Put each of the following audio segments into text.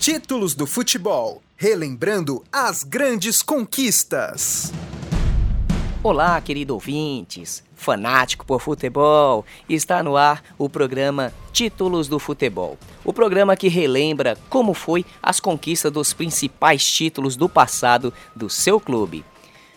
Títulos do futebol, relembrando as grandes conquistas. Olá, querido ouvintes, fanático por futebol. Está no ar o programa Títulos do Futebol. O programa que relembra como foi as conquistas dos principais títulos do passado do seu clube.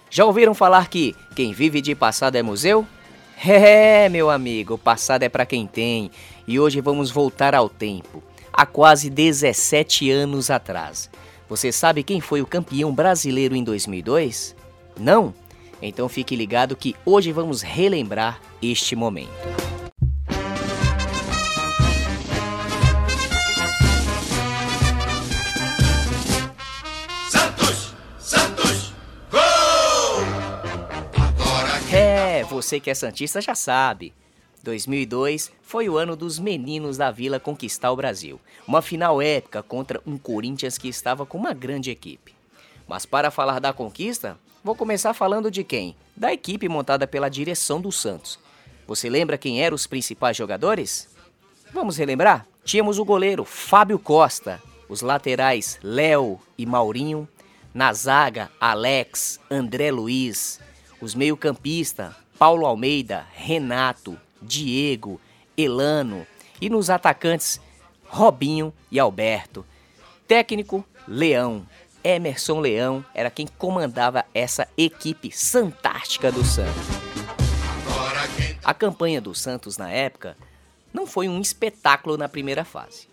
Já ouviram falar que quem vive de passado é museu? É, meu amigo, o passado é para quem tem. E hoje vamos voltar ao tempo, há quase 17 anos atrás. Você sabe quem foi o campeão brasileiro em 2002? Não? Então fique ligado que hoje vamos relembrar este momento. Santos! Santos! Gol! Agora É, você que é santista já sabe. 2002 foi o ano dos meninos da Vila conquistar o Brasil. Uma final épica contra um Corinthians que estava com uma grande equipe. Mas para falar da conquista, Vou começar falando de quem? Da equipe montada pela direção do Santos. Você lembra quem eram os principais jogadores? Vamos relembrar? Tínhamos o goleiro Fábio Costa, os laterais Léo e Maurinho, na zaga Alex, André Luiz, os meio-campistas Paulo Almeida, Renato, Diego, Elano e nos atacantes Robinho e Alberto. Técnico Leão. Emerson Leão era quem comandava essa equipe fantástica do Santos. A campanha do Santos na época não foi um espetáculo na primeira fase.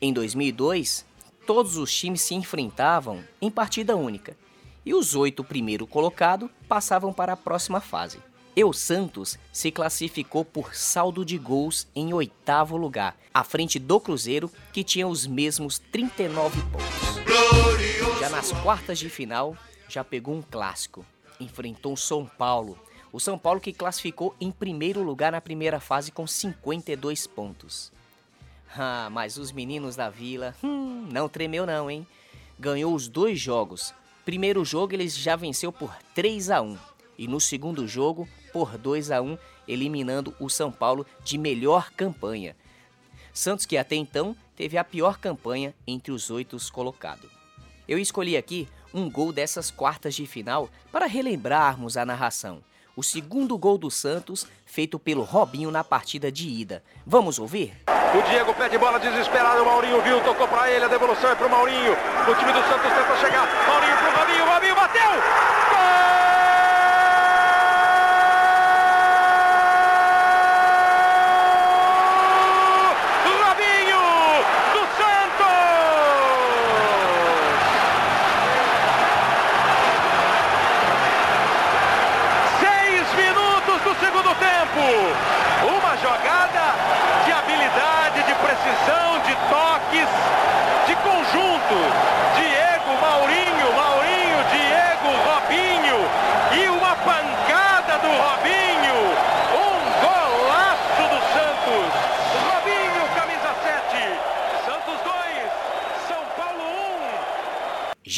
Em 2002, todos os times se enfrentavam em partida única e os oito primeiro colocados passavam para a próxima fase. E o Santos se classificou por saldo de gols em oitavo lugar, à frente do Cruzeiro, que tinha os mesmos 39 pontos. Já nas quartas de final, já pegou um clássico. Enfrentou o São Paulo. O São Paulo que classificou em primeiro lugar na primeira fase com 52 pontos. Ah, mas os meninos da Vila, hum, não tremeu não, hein? Ganhou os dois jogos. Primeiro jogo eles já venceu por 3 a 1 e no segundo jogo por 2 a 1, eliminando o São Paulo de melhor campanha. Santos que até então teve a pior campanha entre os oito colocados. Eu escolhi aqui um gol dessas quartas de final para relembrarmos a narração. O segundo gol do Santos, feito pelo Robinho na partida de ida. Vamos ouvir? O Diego pede bola desesperado, o Maurinho viu, tocou para ele, a devolução é para o Maurinho. O time do Santos tenta chegar, Maurinho para o Robinho, o Robinho bateu!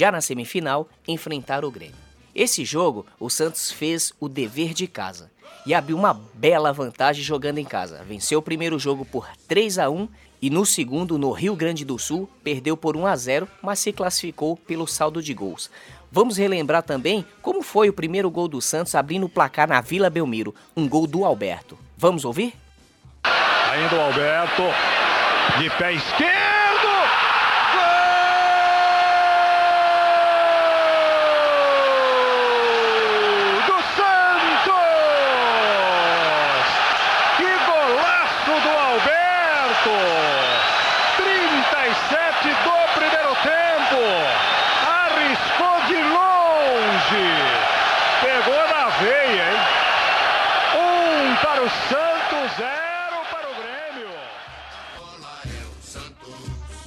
Já na semifinal, enfrentar o Grêmio. Esse jogo, o Santos fez o dever de casa e abriu uma bela vantagem jogando em casa. Venceu o primeiro jogo por 3 a 1 e no segundo, no Rio Grande do Sul, perdeu por 1 a 0, mas se classificou pelo saldo de gols. Vamos relembrar também como foi o primeiro gol do Santos abrindo o placar na Vila Belmiro, um gol do Alberto. Vamos ouvir? Ainda o Alberto de pé esquerdo.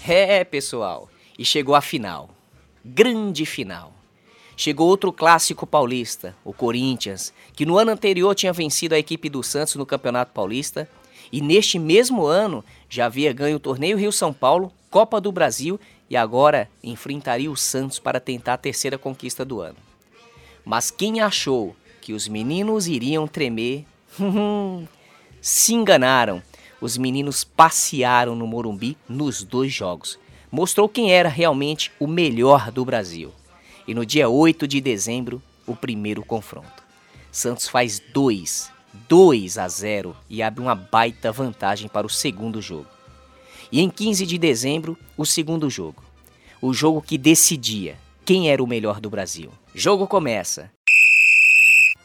É, pessoal, e chegou a final. Grande final. Chegou outro clássico paulista, o Corinthians, que no ano anterior tinha vencido a equipe do Santos no Campeonato Paulista. E neste mesmo ano já havia ganho o Torneio Rio-São Paulo, Copa do Brasil e agora enfrentaria o Santos para tentar a terceira conquista do ano. Mas quem achou que os meninos iriam tremer, se enganaram os meninos passearam no Morumbi nos dois jogos. mostrou quem era realmente o melhor do Brasil. E no dia 8 de dezembro, o primeiro confronto. Santos faz 2, 2 a 0 e abre uma baita vantagem para o segundo jogo. E em 15 de dezembro, o segundo jogo. O jogo que decidia quem era o melhor do Brasil. Jogo começa.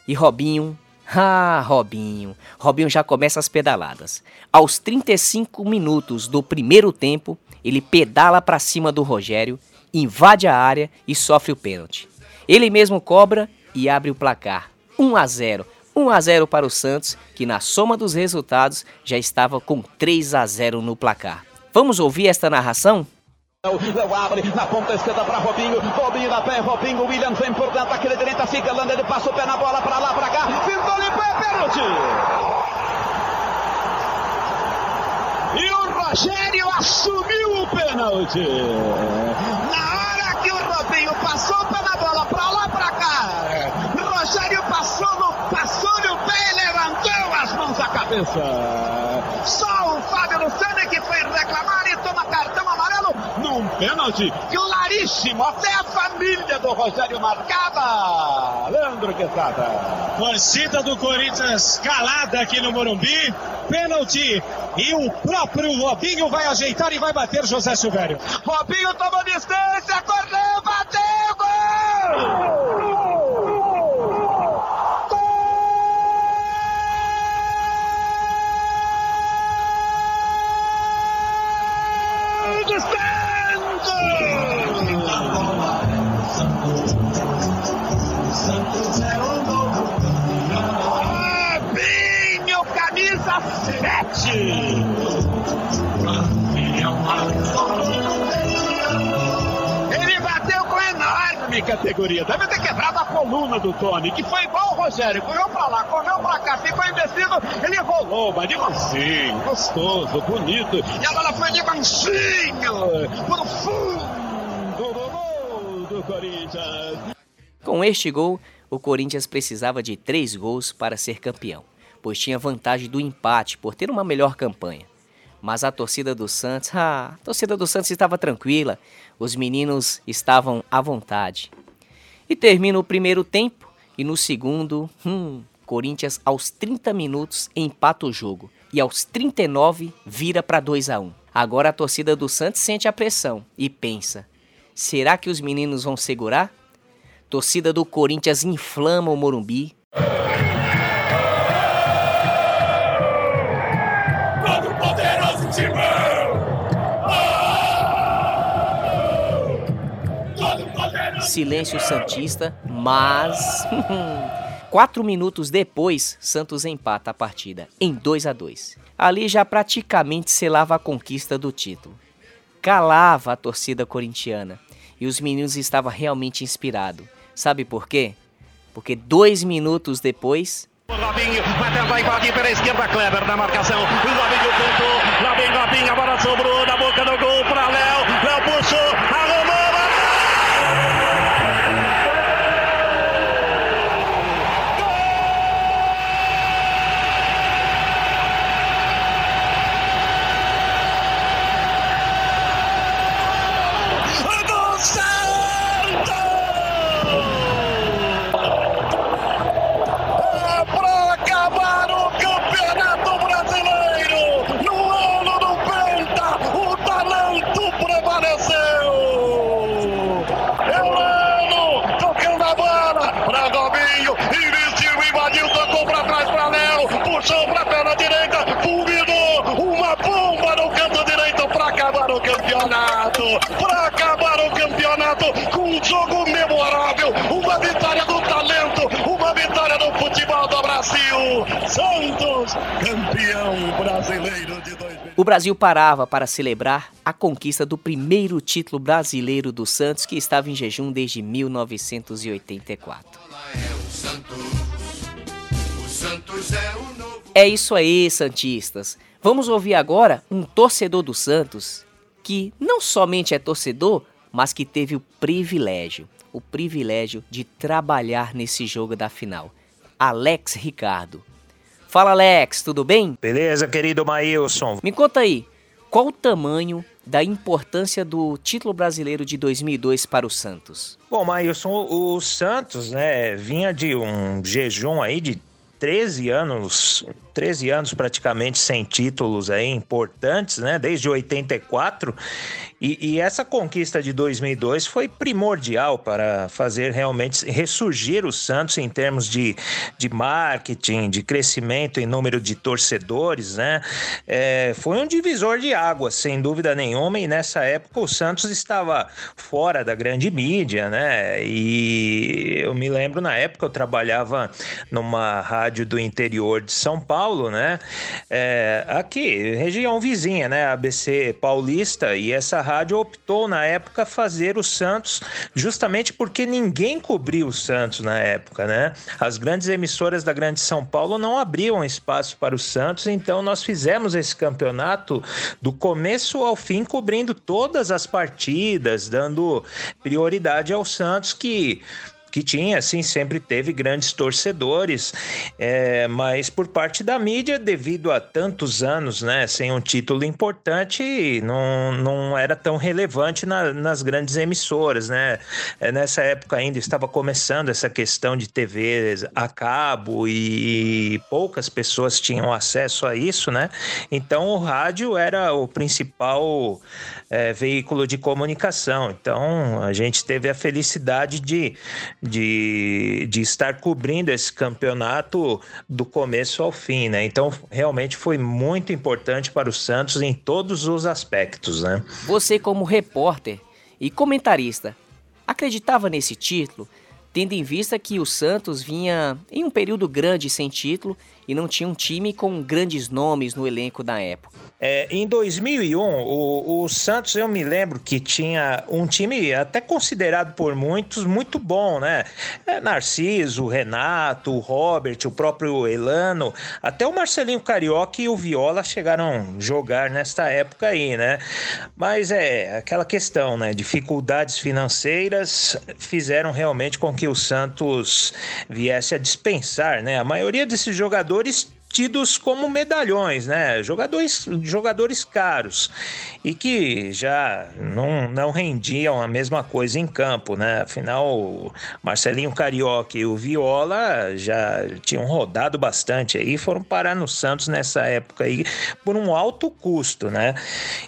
E Robinho ah, Robinho. Robinho já começa as pedaladas. Aos 35 minutos do primeiro tempo, ele pedala para cima do Rogério, invade a área e sofre o pênalti. Ele mesmo cobra e abre o placar. 1 a 0. 1 a 0 para o Santos, que na soma dos resultados já estava com 3 a 0 no placar. Vamos ouvir esta narração? Léo abre na ponta esquerda para Robinho. Robinho na pé, Robinho. Vem por dentro, aquele fica, passa o pé na bola para lá, para cá. De pé, pênalti. E o Rogério assumiu o pênalti. Na hora que o Robinho passou o pé na bola para lá, para cá. Rogério passou no, passou no pé e levantou as mãos à cabeça. Só o Fábio Luciano que foi reclamar e toma cartão amarelo num pênalti claríssimo. Até a família do Rogério marcava. Leandro Quesada. Torcida do Corinthians calada aqui no Morumbi. Pênalti. E o próprio Robinho vai ajeitar e vai bater José Silvério. Robinho tomou distância, correu, categoria. Deve ter quebrado a coluna do Tony, que foi igual o Rogério. Correu pra lá, correu pra cá, ficou indeciso. Ele rolou, mas de mansinho, gostoso, bonito. E a bola foi de mansinho, pro fundo do do Corinthians. Com este gol, o Corinthians precisava de três gols para ser campeão, pois tinha vantagem do empate por ter uma melhor campanha. Mas a torcida do Santos, ah, a torcida do Santos estava tranquila, os meninos estavam à vontade. E termina o primeiro tempo e no segundo, hum, Corinthians aos 30 minutos empata o jogo e aos 39 vira para 2 a 1. Agora a torcida do Santos sente a pressão e pensa: será que os meninos vão segurar? Torcida do Corinthians inflama o Morumbi. Silêncio Santista, mas. Quatro minutos depois, Santos empata a partida em 2 a 2 Ali já praticamente selava a conquista do título. Calava a torcida corintiana e os meninos estavam realmente inspirados. Sabe por quê? Porque dois minutos depois, Robinho vai tentar invadir pela esquerda, Kleber na marcação. Robinho tentou, vem Robinho, a bola sobrou na boca do gol puxou pra perna direita, fulminou uma bomba no canto direito pra acabar o campeonato! Pra acabar o campeonato com um jogo memorável, uma vitória do talento, uma vitória do futebol do Brasil! Santos, campeão brasileiro de 2000. o Brasil parava para celebrar a conquista do primeiro título brasileiro do Santos, que estava em jejum desde 1984. é o Santos. O Santos é o novo. É isso aí, Santistas. Vamos ouvir agora um torcedor do Santos que não somente é torcedor, mas que teve o privilégio, o privilégio de trabalhar nesse jogo da final. Alex Ricardo. Fala Alex, tudo bem? Beleza, querido Maílson? Me conta aí, qual o tamanho da importância do título brasileiro de 2002 para o Santos? Bom, Maílson, o Santos, né, vinha de um jejum aí de 13 anos 13 anos praticamente sem títulos aí importantes, né? Desde 84. E, e, essa conquista de 2002 foi primordial para fazer realmente ressurgir o Santos em termos de, de marketing, de crescimento em número de torcedores, né? É, foi um divisor de águas, sem dúvida nenhuma, e nessa época o Santos estava fora da grande mídia, né? E eu me lembro na época eu trabalhava numa rádio do interior de São Paulo Paulo, né? É, aqui, região vizinha, né? ABC Paulista, e essa rádio optou na época fazer o Santos justamente porque ninguém cobriu o Santos na época, né? As grandes emissoras da Grande São Paulo não abriam espaço para o Santos, então nós fizemos esse campeonato do começo ao fim, cobrindo todas as partidas, dando prioridade ao Santos que que tinha, assim, sempre teve grandes torcedores, é, mas por parte da mídia, devido a tantos anos, né, sem um título importante, não, não era tão relevante na, nas grandes emissoras, né? É, nessa época ainda estava começando essa questão de TV a cabo e poucas pessoas tinham acesso a isso, né? Então o rádio era o principal é, veículo de comunicação. Então a gente teve a felicidade de de, de estar cobrindo esse campeonato do começo ao fim, né? Então, realmente foi muito importante para o Santos em todos os aspectos, né? Você, como repórter e comentarista, acreditava nesse título, tendo em vista que o Santos vinha em um período grande sem título e não tinha um time com grandes nomes no elenco da época. É, em 2001, o, o, Santos, eu me lembro que tinha um time até considerado por muitos muito bom, né? É, Narciso, Renato, Robert, o próprio Elano, até o Marcelinho Carioca e o Viola chegaram a jogar nesta época aí, né? Mas é aquela questão, né? Dificuldades financeiras fizeram realmente com que o Santos viesse a dispensar, né? A maioria desses jogadores jogadores tidos como medalhões, né? Jogadores, jogadores caros e que já não, não rendiam a mesma coisa em campo, né? Afinal, Marcelinho Carioca e o Viola já tinham rodado bastante aí, foram parar no Santos nessa época aí por um alto custo, né?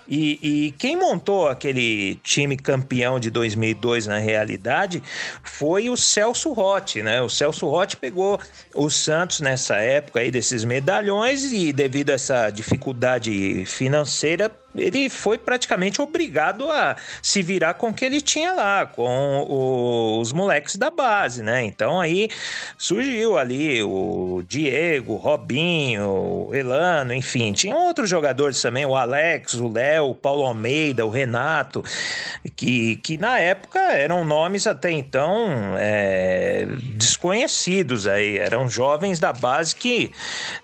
E, e quem montou aquele time campeão de 2002 na realidade foi o Celso Rotti, né? O Celso Rotti pegou o Santos nessa época aí desses medalhões e devido a essa dificuldade financeira ele foi praticamente obrigado a se virar com o que ele tinha lá, com o, os moleques da base, né? Então aí surgiu ali o Diego, o Robinho, o Elano, enfim, tinha outros jogadores também, o Alex, o Léo, o Paulo Almeida, o Renato, que, que na época eram nomes até então é, desconhecidos aí, eram jovens da base que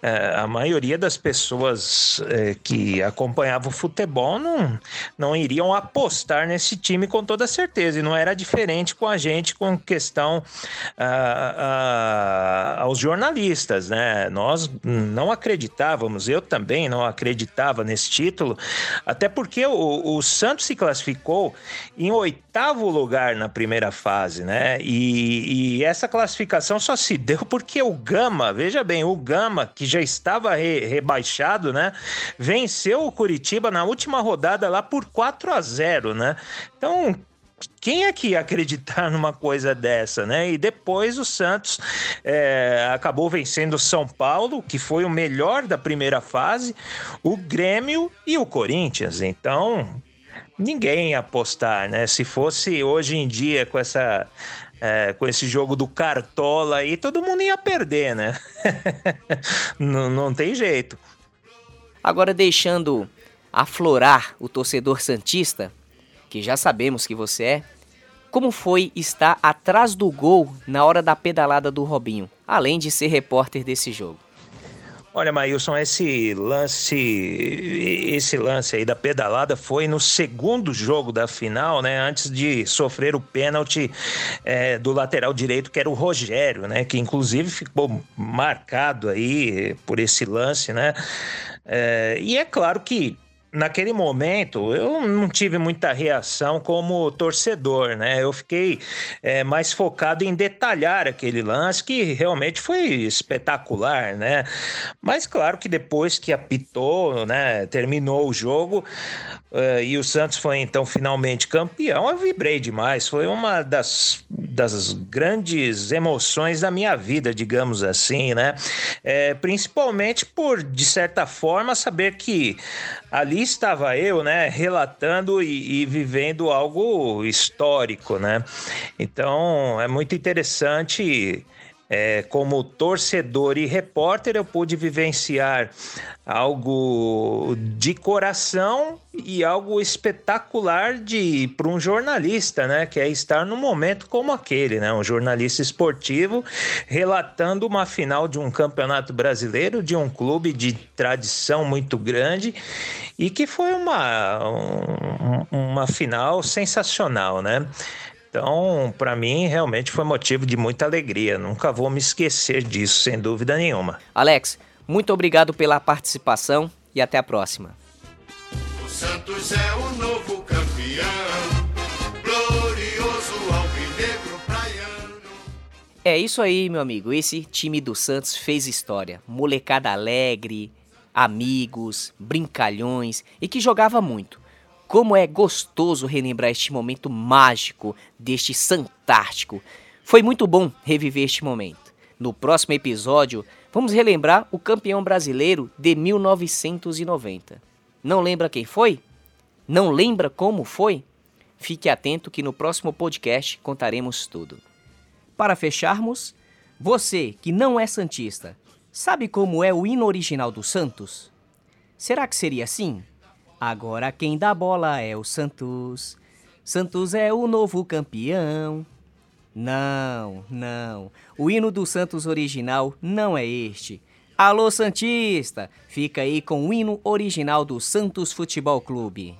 é, a maioria das pessoas é, que acompanhavam o futebol futebol não, não iriam apostar nesse time com toda certeza. E não era diferente com a gente com questão ah, ah, aos jornalistas, né? Nós não acreditávamos, eu também não acreditava nesse título, até porque o, o Santos se classificou em oitavo lugar na primeira fase, né? E, e, essa classificação só se deu porque o Gama, veja bem, o Gama, que já estava re, rebaixado, né? Venceu o Curitiba na última rodada lá por 4 a 0 né? Então, quem é que ia acreditar numa coisa dessa, né? E depois o Santos é, acabou vencendo o São Paulo, que foi o melhor da primeira fase, o Grêmio e o Corinthians. Então, ninguém ia apostar, né? Se fosse hoje em dia com essa. É, com esse jogo do Cartola aí, todo mundo ia perder, né? não, não tem jeito. Agora, deixando aflorar o torcedor santista, que já sabemos que você é, como foi estar atrás do gol na hora da pedalada do Robinho, além de ser repórter desse jogo? Olha, Maílson, esse lance, esse lance aí da pedalada foi no segundo jogo da final, né? Antes de sofrer o pênalti é, do lateral direito, que era o Rogério, né? Que inclusive ficou marcado aí por esse lance, né? É, e é claro que naquele momento eu não tive muita reação como torcedor, né? Eu fiquei é, mais focado em detalhar aquele lance que realmente foi espetacular, né? Mas claro que depois que apitou, né, terminou o jogo uh, e o Santos foi então finalmente campeão, eu vibrei demais. Foi uma das, das grandes emoções da minha vida, digamos assim, né? É, principalmente por, de certa forma, saber que ali estava eu, né, relatando e, e, vivendo algo histórico, né? Então é muito interessante. É, como torcedor e repórter, eu pude vivenciar algo de coração e algo espetacular de para um jornalista, né, que é estar num momento como aquele, né, um jornalista esportivo relatando uma final de um campeonato brasileiro de um clube de tradição muito grande e que foi uma um, uma final sensacional, né? Então, para mim, realmente foi motivo de muita alegria. Nunca vou me esquecer disso, sem dúvida nenhuma. Alex, muito obrigado pela participação e até a próxima. O Santos é o novo campeão, glorioso alvinegro praiano. É isso aí, meu amigo. Esse time do Santos fez história. Molecada alegre, amigos, brincalhões e que jogava muito. Como é gostoso relembrar este momento mágico deste Santártico. Foi muito bom reviver este momento. No próximo episódio, vamos relembrar o campeão brasileiro de 1990. Não lembra quem foi? Não lembra como foi? Fique atento que no próximo podcast contaremos tudo. Para fecharmos, você que não é santista, sabe como é o hino original do Santos? Será que seria assim? Agora quem dá bola é o Santos. Santos é o novo campeão. Não, não. O hino do Santos original não é este. Alô Santista, fica aí com o hino original do Santos Futebol Clube.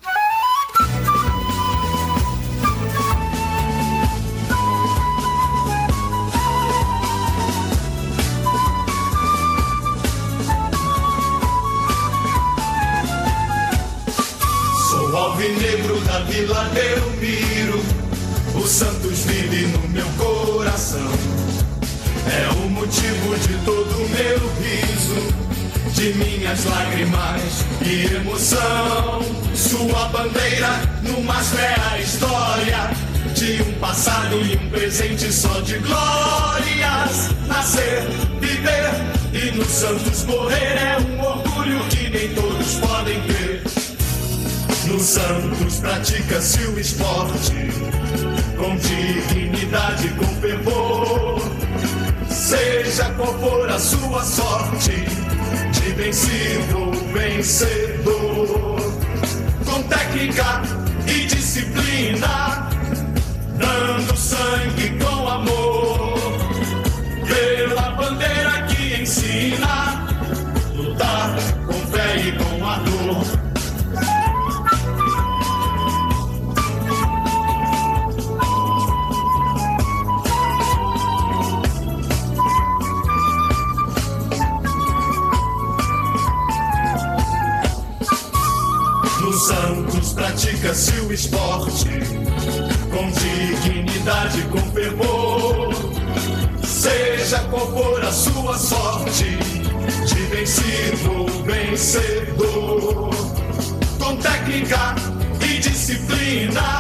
Vila Belmiro, o Santos vive no meu coração. É o motivo de todo o meu riso, de minhas lágrimas e emoção. Sua bandeira numa fera história, de um passado e um presente só de glórias. Nascer, viver e no Santos morrer é um orgulho que nem todos podem ter. No Santos pratica-se o esporte com dignidade, com fervor. Seja qual for a sua sorte, de vencido vencedor. Com técnica e disciplina, dando sangue com vencedor. Com técnica e disciplina,